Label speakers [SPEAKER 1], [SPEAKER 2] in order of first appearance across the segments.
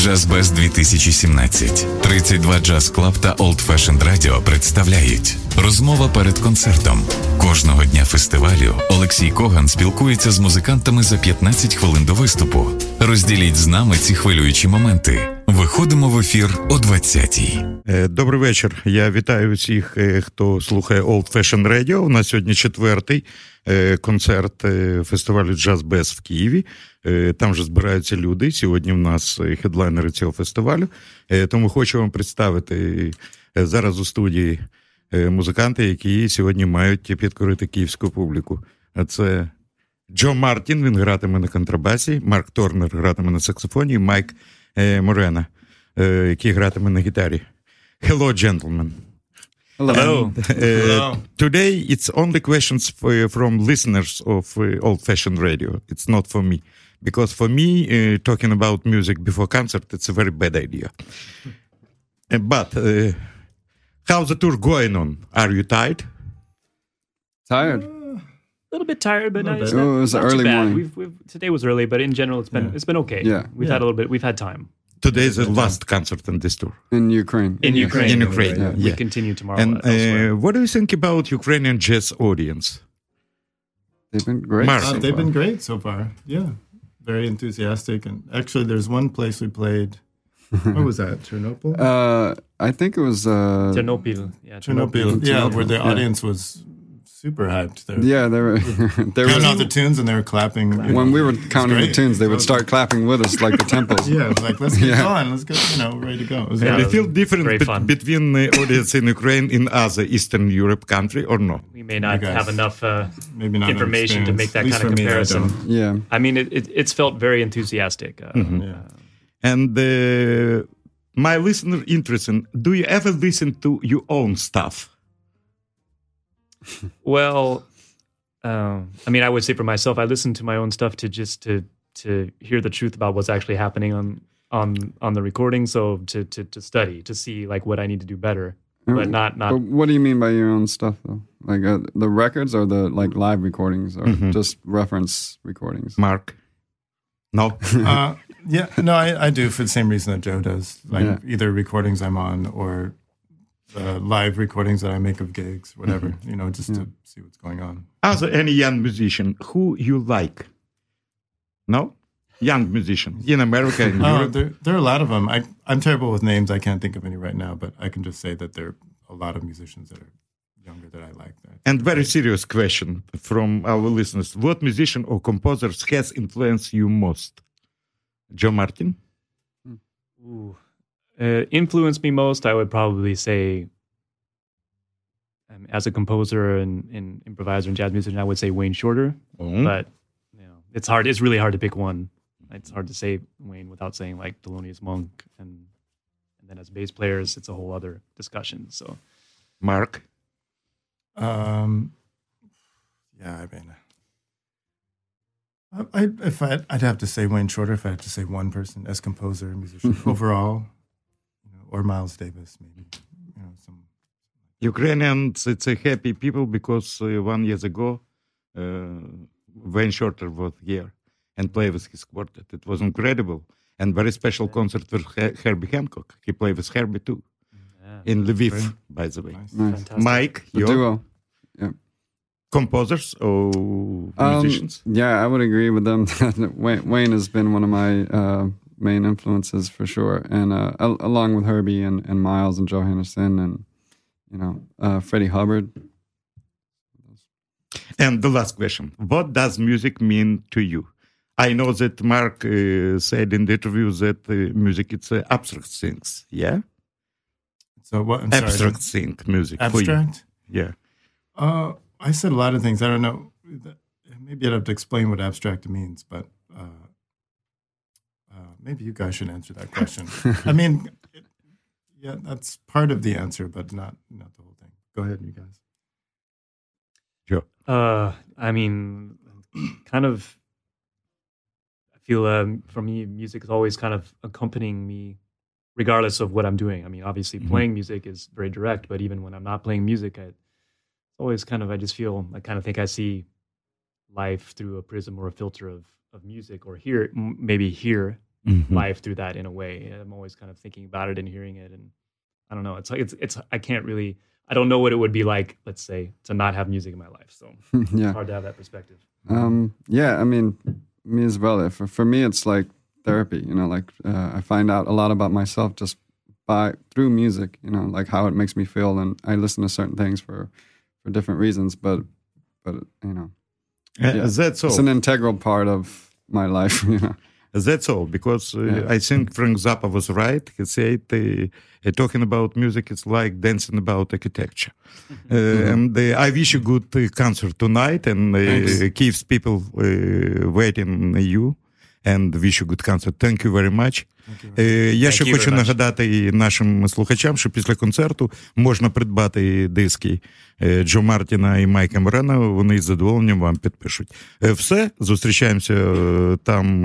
[SPEAKER 1] Джазбез 2017. 32 Джаз Клаб та Old Fashioned Radio представляють розмова перед концертом. Кожного дня фестивалю Олексій Коган спілкується з музикантами за 15 хвилин до виступу. Розділіть з нами ці хвилюючі моменти. Виходимо в ефір о 20-й.
[SPEAKER 2] Е, Добрий вечір. Я вітаю всіх, е, хто слухає Old Fashion Radio. У нас сьогодні четвертий е, концерт фестивалю Jazz Без в Києві. Там же збираються люди. Сьогодні в нас хедлайнери цього фестивалю. Тому хочу вам представити зараз у студії музиканти, які сьогодні мають підкорити київську публіку. А Це Джо Мартін, він гратиме на контрабасі, Марк Торнер гратиме на саксофоні, Майк е, Морено, е, який гратиме на гітарі. Hello, gentlemen.
[SPEAKER 3] Hello.
[SPEAKER 2] Hello. Hello. Today it's only questions from listeners of old-fashioned radio. It's not for me. Because for me, talking about music before concert, it's a very bad idea. Eh, but eh, how's the tour going on? Are you tired?
[SPEAKER 3] Tired?
[SPEAKER 4] A little bit tired, but not,
[SPEAKER 3] bit.
[SPEAKER 4] it's
[SPEAKER 3] It was
[SPEAKER 4] not
[SPEAKER 3] early
[SPEAKER 4] too bad.
[SPEAKER 3] morning.
[SPEAKER 4] We've, we've, today was early, but in general, it's been it's been okay.
[SPEAKER 3] Yeah.
[SPEAKER 4] we've had a little bit. We've had time
[SPEAKER 2] Today is the last concert on this tour.
[SPEAKER 3] In Ukraine.
[SPEAKER 4] in Ukraine.
[SPEAKER 2] In Ukraine,
[SPEAKER 4] Yeah.
[SPEAKER 2] yeah.
[SPEAKER 4] We continue tomorrow.
[SPEAKER 2] And uh, what do you think about Ukrainian jazz audience?
[SPEAKER 3] They've been great.
[SPEAKER 2] Mark.
[SPEAKER 3] so
[SPEAKER 5] Uh, they've
[SPEAKER 3] far.
[SPEAKER 5] been great so far. Yeah, very enthusiastic. And actually, there's one place we played. What was that? Chernobyl.
[SPEAKER 3] Uh, I think it was. Uh,
[SPEAKER 4] Chernobyl. Yeah,
[SPEAKER 5] Chernobyl. Yeah,
[SPEAKER 3] Chernobyl,
[SPEAKER 5] where the
[SPEAKER 3] yeah.
[SPEAKER 5] audience was super hyped. They were
[SPEAKER 3] yeah, they were. they
[SPEAKER 5] counting out the tunes and they were clapping. you
[SPEAKER 3] When we were counting the tunes, they would start clapping with us like the temples.
[SPEAKER 5] Yeah, it was like let's get
[SPEAKER 3] Yeah.
[SPEAKER 5] going. Let's get you know ready to go. It
[SPEAKER 4] Yeah.
[SPEAKER 2] Do
[SPEAKER 5] great.
[SPEAKER 2] feel different
[SPEAKER 4] Great
[SPEAKER 2] bet- between the audience in Ukraine in other Eastern Europe country or no?
[SPEAKER 4] we may not have enough uh,
[SPEAKER 5] maybe not
[SPEAKER 4] information to make that kind of
[SPEAKER 5] for me, I
[SPEAKER 4] comparison.
[SPEAKER 3] Yeah.
[SPEAKER 4] I mean, it, it, it's felt very enthusiastic. Uh,
[SPEAKER 5] Yeah.
[SPEAKER 2] And uh, my listener interested, do you ever listen to your own stuff?
[SPEAKER 4] Well, um, I mean, I would say for myself, I listen to my own stuff to just to to hear the truth about what's actually happening on on on the recording. So to to to study to see like what I need to do better, but not not.
[SPEAKER 3] But what do you mean by your own stuff, though? Like uh, the records or the like live recordings or just reference recordings?
[SPEAKER 2] Mark? No?
[SPEAKER 5] Uh, yeah, no, I, I do for the same reason that Joe does. Like
[SPEAKER 3] Yeah.
[SPEAKER 5] either recordings I'm on or uh, live recordings that I make of gigs, whatever. You know, just to see what's going on.
[SPEAKER 2] As any young musician, who you like? No? Young musician in America and
[SPEAKER 5] Oh, there, there are a lot of them. I, I'm terrible with names. I can't think of any right now, but I can just say that there are a lot of musicians that are younger that I like. That.
[SPEAKER 2] And very serious question from our listeners. What musician or composers has influenced you most? Joe Martin?
[SPEAKER 4] Ooh. Uh, influenced me most, I would probably say, um, as a composer and, and improviser and jazz musician, I would say Wayne Shorter.
[SPEAKER 2] Oh.
[SPEAKER 4] But you know, it's hard. It's really hard to pick one. It's hard to say Wayne without saying like Thelonious Monk, and and then as bass players, it's a whole other discussion. So
[SPEAKER 2] Mark?
[SPEAKER 5] Um, yeah, I mean, I, I, if I, I'd have to say Wayne Shorter if I had to say one person as composer, musician overall, you know, or Miles Davis maybe. You know, some
[SPEAKER 2] Ukrainians, it's a happy people because uh, one years ago, uh, Wayne Shorter was here and played with his quartet. It was incredible and very special concert with Her- Herbie Hancock. He played with Herbie too
[SPEAKER 4] yeah,
[SPEAKER 2] in Lviv,
[SPEAKER 5] Great.
[SPEAKER 2] by the way.
[SPEAKER 5] nice.
[SPEAKER 3] Nice.
[SPEAKER 2] Mike,
[SPEAKER 3] The
[SPEAKER 2] your
[SPEAKER 3] duo.
[SPEAKER 2] composers or
[SPEAKER 3] Um,
[SPEAKER 2] musicians?
[SPEAKER 3] yeah, I would agree with them. Wayne, Wayne has been one of my uh, main influences for sure, and uh, al- along with Herbie and, and Miles and Joe Henderson and you know uh, Freddie Hubbard.
[SPEAKER 2] And the last question What does music mean to you? I know that Mark uh, said in the interview that uh, music it's uh, abstract things. Yeah?
[SPEAKER 5] So what? I'm sorry,
[SPEAKER 2] abstract thing, music. for
[SPEAKER 5] abstract.
[SPEAKER 2] Yeah.
[SPEAKER 5] Uh, I said a lot of things. I don't know. Maybe I'd have to explain what abstract means, but uh, maybe you guys should answer that question. I mean, it, yeah, that's part of the answer, but not not the whole thing. Go ahead, you guys.
[SPEAKER 2] Sure.
[SPEAKER 4] Uh, I mean, kind of. I feel um, for me, music is always kind of accompanying me, regardless of what I'm doing. I mean, obviously,
[SPEAKER 2] Mhm.
[SPEAKER 4] playing music is very direct, but even when I'm not playing music, I always kind of I just feel I kind of think I see life through a prism or a filter of of music, or hear maybe hear mm-hmm. life through that in a way. I'm always kind of thinking about it and hearing it, and I don't know. It's like it's it's I can't really. I don't know what it would be like, let's say, to not have music in my life. So yeah. it's hard to have that perspective.
[SPEAKER 3] Um, yeah, I mean, me as well. For for me, it's like therapy. You know, like uh, I find out a lot about myself just by through music. You know, like how it makes me feel, and I listen to certain things for for different reasons. But but you know,
[SPEAKER 2] yeah, that's all.
[SPEAKER 3] It's an integral part of my life. You know.
[SPEAKER 2] That's all, because uh, yeah. I think Frank Zappa was right. He said uh, talking about music is like dancing about architecture. Mm-hmm. Uh, and uh, I wish you good uh, concert tonight and keeps people waiting you. And wish you good concert. Thank you very much. Е, я Thank ще хочу нагадати нашим слухачам, що після концерту можна придбати диски е, Джо Мартіна і Майка Морена. Вони з задоволенням вам підпишуть. Е, все, зустрічаємося там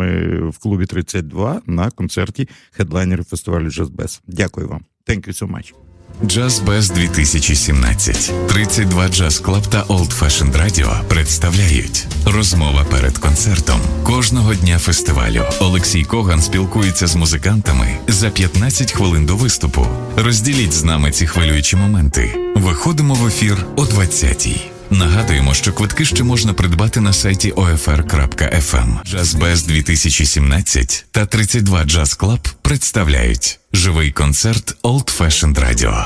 [SPEAKER 2] в клубі 32 на концерті хедлайнерів фестивалю Джазбес. Дякую вам. Thank you so much.
[SPEAKER 1] Джаз Без 2017 32 Джаз Клаб та Old Fashioned Radio представляють розмова перед концертом кожного дня фестивалю. Олексій Коган спілкується з музикантами за 15 хвилин до виступу. Розділіть з нами ці хвилюючі моменти. Виходимо в ефір о 20-й. Нагадуємо, що квитки ще можна придбати на сайті OFR.FM. Jazzbest 2017 та 32 Jazz Клаб представляють живий концерт Old Fashioned Radio.